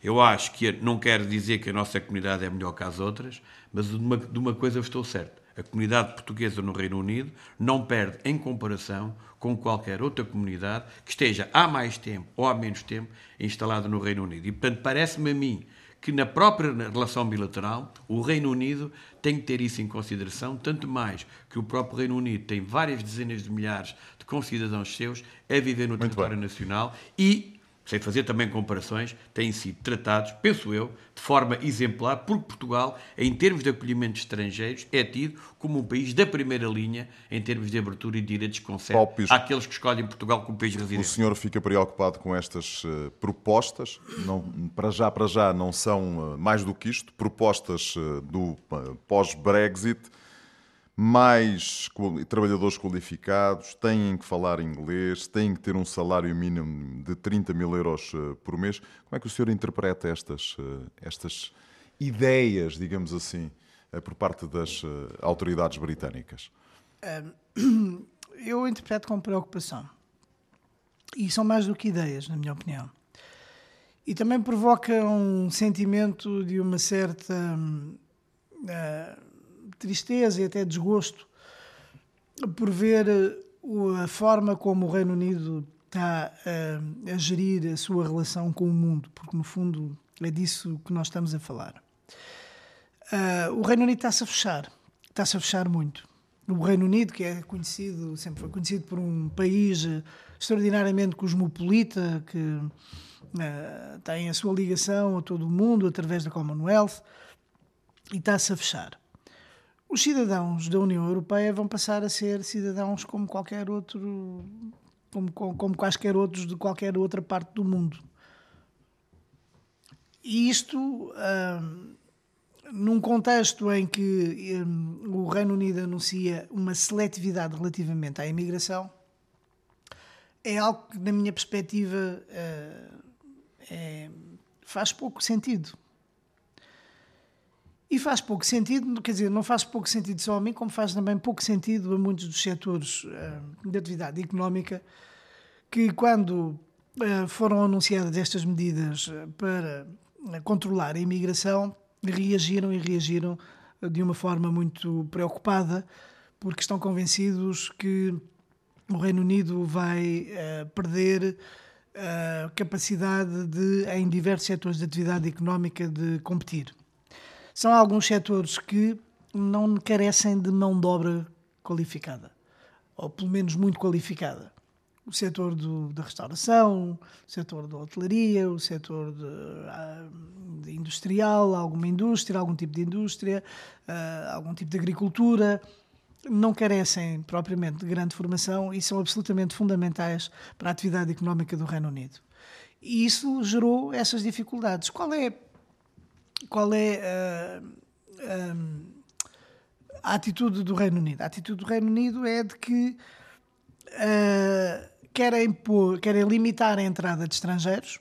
eu acho que não quero dizer que a nossa comunidade é melhor que as outras, mas de uma, de uma coisa estou certo. A comunidade portuguesa no Reino Unido não perde em comparação com qualquer outra comunidade que esteja há mais tempo ou há menos tempo instalada no Reino Unido. E, portanto, parece-me a mim que na própria relação bilateral o Reino Unido tem que ter isso em consideração, tanto mais que o próprio Reino Unido tem várias dezenas de milhares de concidadãos seus a viver no território bem. nacional e sem fazer também comparações, têm sido tratados, penso eu, de forma exemplar, porque Portugal, em termos de acolhimento de estrangeiros, é tido como um país da primeira linha em termos de abertura e direitos que concede àqueles que escolhem Portugal como país O residente. senhor fica preocupado com estas eh, propostas? Não, para já, para já, não são eh, mais do que isto. Propostas eh, do pós-Brexit. Mais trabalhadores qualificados, têm que falar inglês, têm que ter um salário mínimo de 30 mil euros eh, por mês. Como é que o senhor interpreta estas, eh, estas ideias, digamos assim, eh, por parte das autoridades britânicas? Eu interpreto com preocupação. E são mais do que ideias, na minha opinião. E também provoca um sentimento de uma certa ah, tristeza e até desgosto por ver eh, a forma como o Reino Unido está ah, a gerir a sua relação com o mundo, porque no fundo é disso que nós estamos a falar. Ah, o Reino Unido está-se a fechar, está-se a fechar muito. O Reino Unido, que é conhecido, sempre foi conhecido por um país eh, extraordinariamente cosmopolita, que uh, tem a sua ligação a todo o mundo através da Commonwealth e está-se a fechar. Os cidadãos da União Europeia vão passar a ser cidadãos como qualquer outro, como, como, quaisquer outros de qualquer outra parte do mundo. E isto, uh, num contexto em que um, o Reino Unido anuncia uma seletividade relativamente à imigração, é algo que, na minha perspectiva, uh, é, faz pouco sentido. E faz pouco sentido, quer dizer, não faz pouco sentido só a mim, como faz também pouco sentido a muitos dos setores uh, de atividade económica que, quando uh, foram anunciadas estas medidas para controlar a imigração, reagiram e reagiram de uma forma muito preocupada, porque estão convencidos que o Reino Unido vai uh, perder a capacidade de, em diversos setores de atividade económica, de competir. São alguns setores que não carecem de mão de obra qualificada, ou pelo menos muito qualificada. O setor do, da restauração, o setor da hotelaria, o setor de, ah, de industrial, alguma indústria, algum tipo de indústria, uh, algum tipo de agricultura, não carecem propriamente de grande formação e são absolutamente fundamentais para a atividade económica do Reino Unido. E isso gerou essas dificuldades. Qual é, qual é uh, uh, a atitude do Reino Unido? A atitude do Reino Unido é de que uh, querem, pôr, querem limitar a entrada de estrangeiros,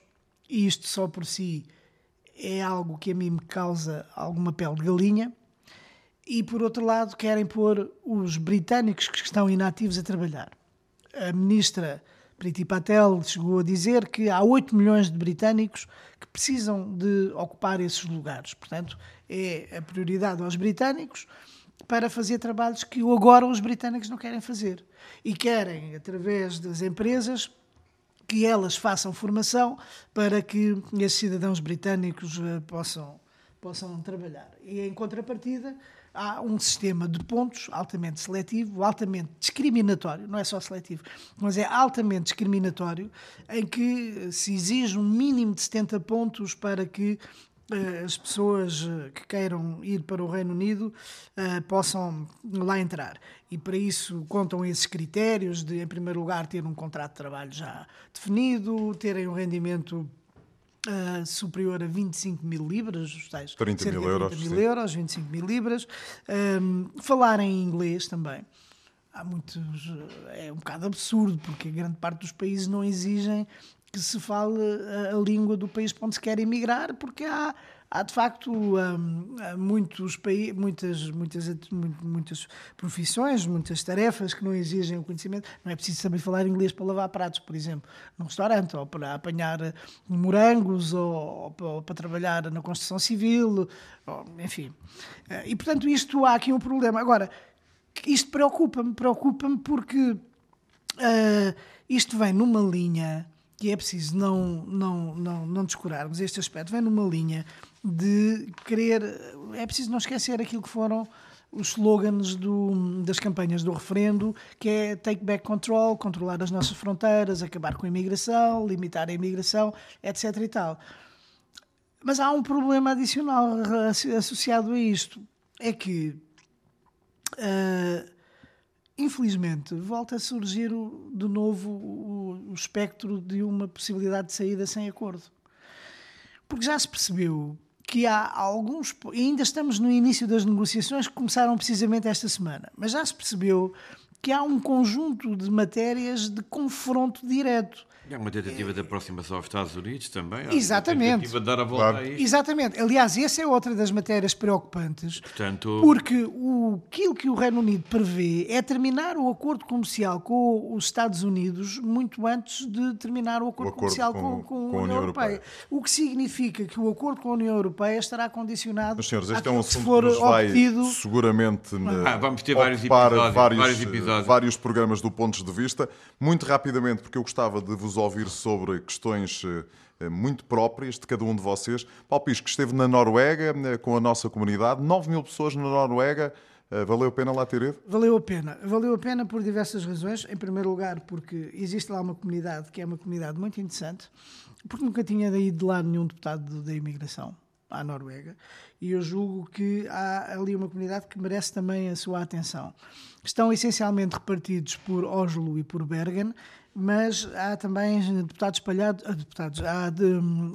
e isto só por si é algo que a mim me causa alguma pele de galinha e, por outro lado, querem pôr os britânicos que estão inativos a trabalhar. A ministra Priti Patel chegou a dizer que há 8 milhões de britânicos que precisam de ocupar esses lugares. Portanto, é a prioridade aos britânicos para fazer trabalhos que agora os britânicos não querem fazer. E querem, através das empresas, que elas façam formação para que esses cidadãos britânicos eh, possam, possam trabalhar. E, em contrapartida, há um sistema de pontos altamente seletivo, altamente discriminatório, não é só seletivo, mas é altamente discriminatório, em que se exige um mínimo de 70 pontos para que uh, as pessoas eh, que queiram ir para o Reino Unido uh, possam lá entrar. E para isso contam esses critérios de, em primeiro lugar, ter um contrato de trabalho já definido, terem um rendimento Uh, superior a 25 mil libras, os tais 30 mil euros, 30 mil euros 25 mil libras. Um, falar em inglês também. Há muitos. É um bocado absurdo, porque a grande parte dos países não exigem que se fale a, a língua do país para onde se quer emigrar, porque há há de facto um, muitos muitas, muitas, muitas profissões, muitas tarefas que não exigem o conhecimento. Não é preciso saber falar inglês para lavar pratos, por exemplo, num restaurante, ou para apanhar morangos, ou, para trabalhar na construção civil, enfim. E portanto, isto há aqui um problema. Agora, isto preocupa-me, preocupa-me porque uh, isto vem numa linha que é preciso não, não, não, não descurarmos este aspecto, vem numa linha de querer. É preciso não esquecer aquilo que foram os slogans do, das campanhas do referendo, que é take back control, controlar as nossas fronteiras, acabar com a imigração, limitar a imigração, etc. e tal. Mas há um problema adicional associado a isto, é que uh, infelizmente volta a surgir de novo o, o espectro de uma possibilidade de saída sem acordo. Porque já se percebeu que há alguns, ainda estamos no início das negociações que começaram precisamente esta semana, mas já se percebeu que há um conjunto de matérias de confronto direto é uma tentativa de aproximação aos Estados Unidos também. Exatamente. Uma tentativa de dar a volta claro. a isto. Exatamente. Aliás, essa é outra das matérias preocupantes. Portanto... Porque o, aquilo que o Reino Unido prevê é terminar o acordo comercial com os Estados Unidos muito antes de terminar o acordo, o acordo comercial com, com, com, com, a União Europeia. Europeia. O que significa que o acordo com a União Europeia estará condicionado Mas, senhores, este é um assunto que nos vai obtido... seguramente ah, vamos ter vários episódios, vários, vários, episódios. vários programas do Pontos de Vista. Muito rapidamente, porque eu gostava de vos ouvir sobre questões eh, eh, muito próprias de cada um de vocês. Paulo Pisco esteve na Noruega eh, com a nossa comunidade, 9 mil pessoas na Noruega valeu a pena lá ter ido? Valeu a pena. Valeu a pena por diversas razões. Em primeiro lugar, porque existe lá uma comunidade que é uma comunidade muito interessante, porque nunca tinha ido de lá nenhum deputado da imigração à Noruega e eu julgo que há ali uma comunidade que merece também a sua atenção. Estão essencialmente repartidos por Oslo e por Bergen, mas há também deputados espalhados, ah, deputados, há de,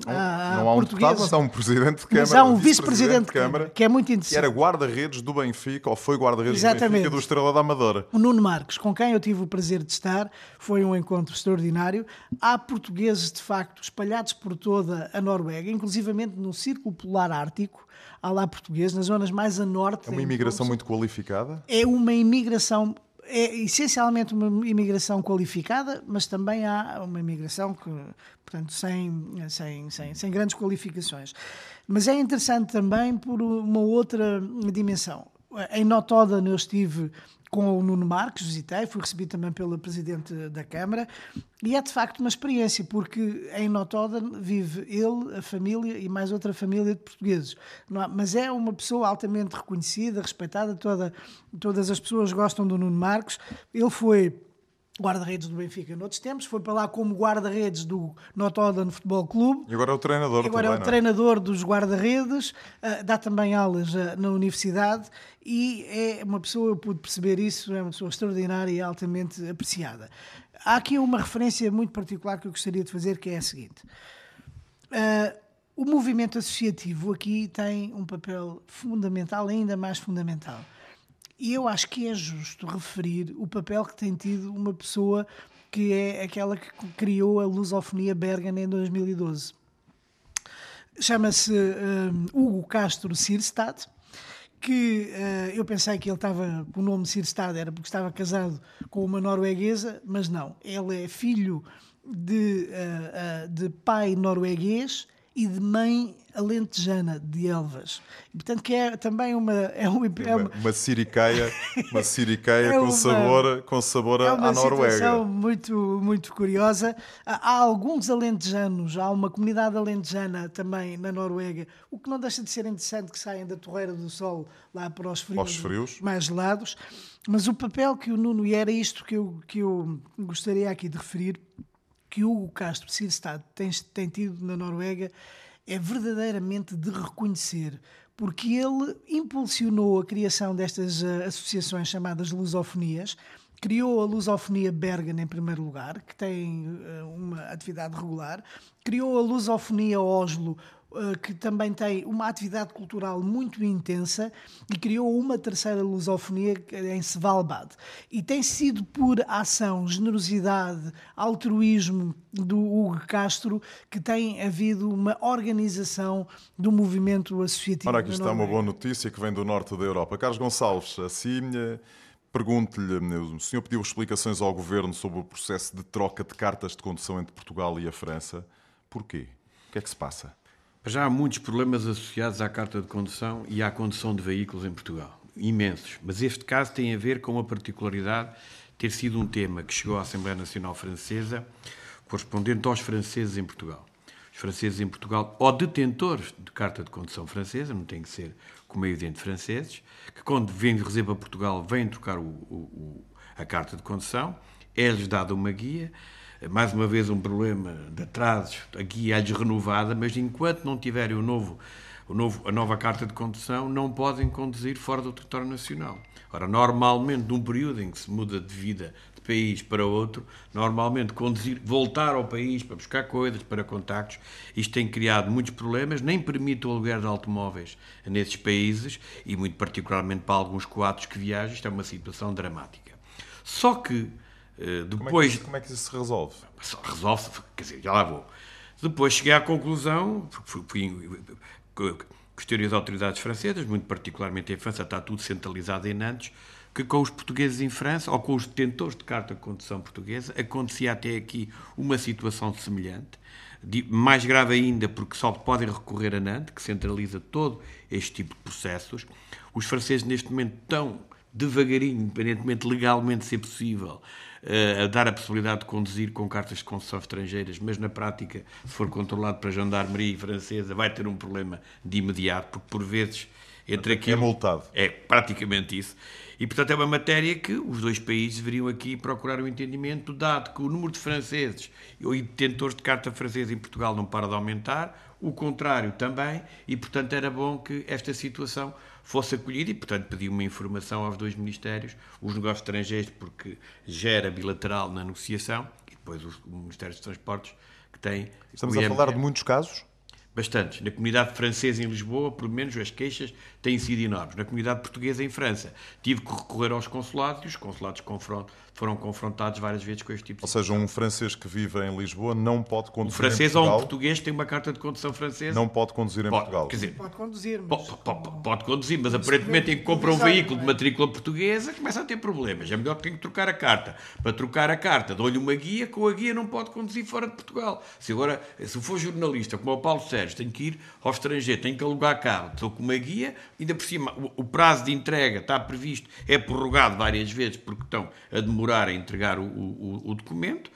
há, não há um deputado, mas há um presidente de Câmara. Mas há um vice-presidente de Câmara, que é muito interessante. Que era guarda-redes do Benfica, ou foi guarda-redes do Benfica do Estrela da Amadora. O Nuno Marques, com quem eu tive o prazer de estar, foi um encontro extraordinário. Há portugueses, de facto, espalhados por toda a Noruega, inclusivamente no Círculo Polar Ártico, há lá portugueses, nas zonas mais a norte. É uma imigração muito qualificada? É uma imigração é essencialmente uma imigração qualificada, mas também há uma imigração que, portanto, sem, sem, sem, sem grandes qualificações. Mas é interessante também por uma outra dimensão. Em Notoda eu estive com o Nuno Marques, visitei, fui recebido também pela Presidente da Câmara, e é de facto uma experiência, porque em Notoda vive ele, a família e mais outra família de portugueses. Há, mas é uma pessoa altamente reconhecida, respeitada, toda, todas as pessoas gostam do Nuno Marques. Ele foi guarda-redes do Benfica noutros tempos, foi para lá como guarda-redes do Notodan Futebol Clube. E agora é o treinador Agora também, é o treinador dos guarda-redes, uh, dá também aulas uh, na universidade e é uma pessoa, eu pude perceber isso, é uma pessoa extraordinária e altamente apreciada. Há aqui uma referência muito particular que eu gostaria de fazer, que é a seguinte. Uh, o movimento associativo aqui tem um papel fundamental, ainda mais fundamental e eu acho que é justo referir o papel que tem tido uma pessoa que é aquela que criou a lusofonia Bergen em 2012. Chama-se um, Hugo Castro Sirstad, que uh, eu pensei que ele estava, o nome Sirstad era porque estava casado com uma norueguesa, mas não. Ele é filho de, uh, uh, de pai norueguês e de mãe alentejana de Elvas. E, portanto, que é também uma... É, um, é uma, uma siricaia, uma siricaia é com, sabor, com sabor é uma à Noruega. situação muito, muito curiosa. Há alguns alentejanos, há uma comunidade alentejana também na Noruega, o que não deixa de ser interessante que saiam da Torreira do Sol lá para os frios, os frios. mais gelados. Mas o papel que o Nuno, e era isto que eu, que eu gostaria aqui de referir, que Hugo Castro Sirstad tem, tem tido na Noruega é verdadeiramente de reconhecer, porque ele impulsionou a criação destas uh, associações chamadas lusofonias, criou a Lusofonia Bergen em primeiro lugar, que tem uh, uma atividade regular, criou a Lusofonia Oslo, eh, que também tem uma atividade cultural muito intensa e criou uma terceira lusofonia em Svalbard. E tem sido por ação, generosidade, altruísmo do Hugo Castro que tem havido uma organização do movimento associativo. Ora, aqui está uma boa notícia que vem do norte da Europa. Carlos Gonçalves, assim. Pergunto-lhe, o senhor pediu explicações ao governo sobre o processo de troca de cartas de condução entre Portugal e a França. Porquê? O que é que se passa? Já há muitos problemas associados à carta de condução e à condução de veículos em Portugal. Imensos. Mas este caso tem a ver com a particularidade ter sido um tema que chegou à Assembleia Nacional Francesa, correspondente aos franceses em Portugal. Os franceses em Portugal, ou detentores de carta de condução francesa, não tem que ser, como é evidente, franceses, que quando vêm de reserva a Portugal vêm trocar o, o, a carta de condução, é-lhes dada uma guia mais uma vez um problema de atrasos, a guia é-lhes renovada, mas enquanto não tiverem o novo, o novo, a nova carta de condução, não podem conduzir fora do território nacional. Ora, normalmente, num período em que se muda de vida de país para outro, normalmente conduzir, voltar ao país para buscar coisas, para contactos, isto tem criado muitos problemas, nem permite o aluguer de automóveis nesses países e, muito particularmente, para alguns coatos que viajam, isto é uma situação dramática. Só que depois, como, é que, como é que isso se resolve? Resolve-se, quer dizer, já lá vou. Depois cheguei à conclusão, fui, fui, questionei as autoridades francesas, muito particularmente em França, está tudo centralizado em Nantes, que com os portugueses em França, ou com os detentores de carta de condução portuguesa, acontecia até aqui uma situação semelhante, mais grave ainda porque só podem recorrer a Nantes, que centraliza todo este tipo de processos. Os franceses neste momento estão devagarinho, independentemente legalmente ser possível, a dar a possibilidade de conduzir com cartas de concessão estrangeiras, mas na prática, se for controlado para a gendarmeria francesa, vai ter um problema de imediato, porque por vezes entre aquilo. É multado. É praticamente isso. E, portanto, é uma matéria que os dois países deveriam aqui procurar um entendimento, dado que o número de franceses e detentores de carta francesa em Portugal não para de aumentar, o contrário também, e, portanto, era bom que esta situação fosse acolhida e, portanto, pedi uma informação aos dois ministérios, os negócios estrangeiros, porque gera bilateral na negociação, e depois o, Ministério dos Transportes, que tem. Estamos a falar de muitos casos? Bastantes. Na comunidade francesa em Lisboa, pelo menos as queixas têm sido enormes. Na comunidade portuguesa em França, tive que recorrer aos consulados e os consulados foram confrontados várias vezes com este tipo de Ou seja, um francês que vive em Lisboa não pode conduzir um francês em Portugal. ou um português tem uma carta de condução francesa. Não pode conduzir em pode, Portugal. Quer dizer, pode conduzir, mas... Pode, pode, pode conduzir, mas aparentemente em que compra um veículo de matrícula portuguesa começa a ter problemas. É melhor que tenha que trocar a carta. Para trocar a carta, dou-lhe uma guia, com a guia não pode conduzir fora de Portugal. Se agora, se for jornalista, como o Paulo Sérgio, tenho que ir ao estrangeiro, tenho que alugar carro, estou com uma guia, ainda por cima o, prazo de entrega está previsto, é prorrogado várias vezes porque estão a demorar a entregar o, o, o documento,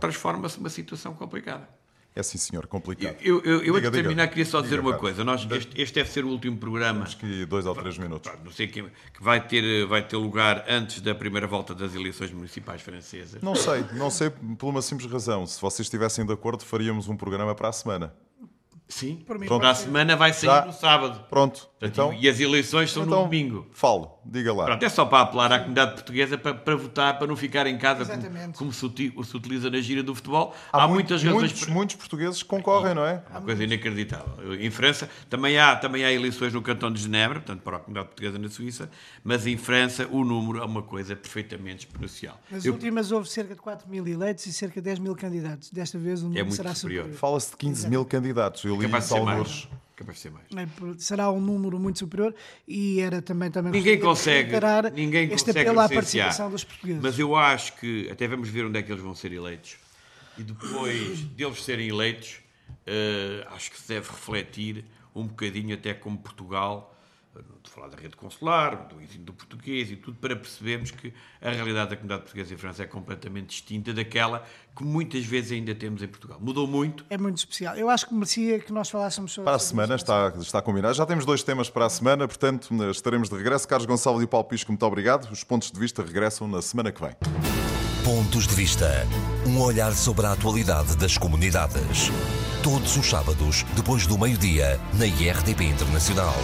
transforma-se numa situação complicada. É sim, senhor, complicado. Eu, eu, eu diga, antes de terminar, diga, queria só dizer diga, uma coisa. Nós, este, este, deve ser o último programa. Acho que dois ou três minutos. Não sei que, que vai, ter, vai ter lugar antes da primeira volta das eleições municipais francesas. Não sei, não sei por uma simples razão. Se vocês estivessem de acordo, faríamos um programa para a semana. Sim, para a semana vai sair Já? no sábado. Pronto. Então, e as eleições são então, no domingo. Falo, diga lá. Pronto, é só para apelar à comunidade portuguesa para, para votar, para não ficar em casa como, como, se, se, utiliza na gira do futebol. Há, há muitas razões. Muitos, para... muitos portugueses concorrem, não é? É uma coisa inacreditável. Em França também há, também há eleições no cantão de Genebra, portanto para a comunidade portuguesa na Suíça, mas em França o número é uma coisa perfeitamente exponencial. Nas Eu... últimas houve cerca de 4 mil eleitos e cerca de 10 mil candidatos. Desta vez o número é muito será superior. superior. Fala-se de 15 Exato. mil candidatos. Eu li Capaz de ser mais. Capaz de ser mais. É, será um número muito superior e era também também ninguém consegue ninguém este consegue apelo à participação dos portugueses. Mas eu acho que até vamos ver onde é que eles vão ser eleitos e depois deles serem eleitos uh, acho que se deve refletir um bocadinho até como Portugal de falar da rede consular, do ensino do português e tudo, para percebermos que a realidade da comunidade portuguesa em França é completamente distinta daquela que muitas vezes ainda temos em Portugal. Mudou muito. É muito especial. Eu acho que merecia que nós falássemos sobre Para a semana está, está combinado. Já temos dois temas para a semana, portanto estaremos de regresso. Carlos Gonçalves e Paulo Pisco, muito obrigado. Os pontos de vista regressam na semana que vem. Pontos de Vista. Um olhar sobre a atualidade das comunidades. Todos os sábados, depois do meio-dia, na IRTP Internacional.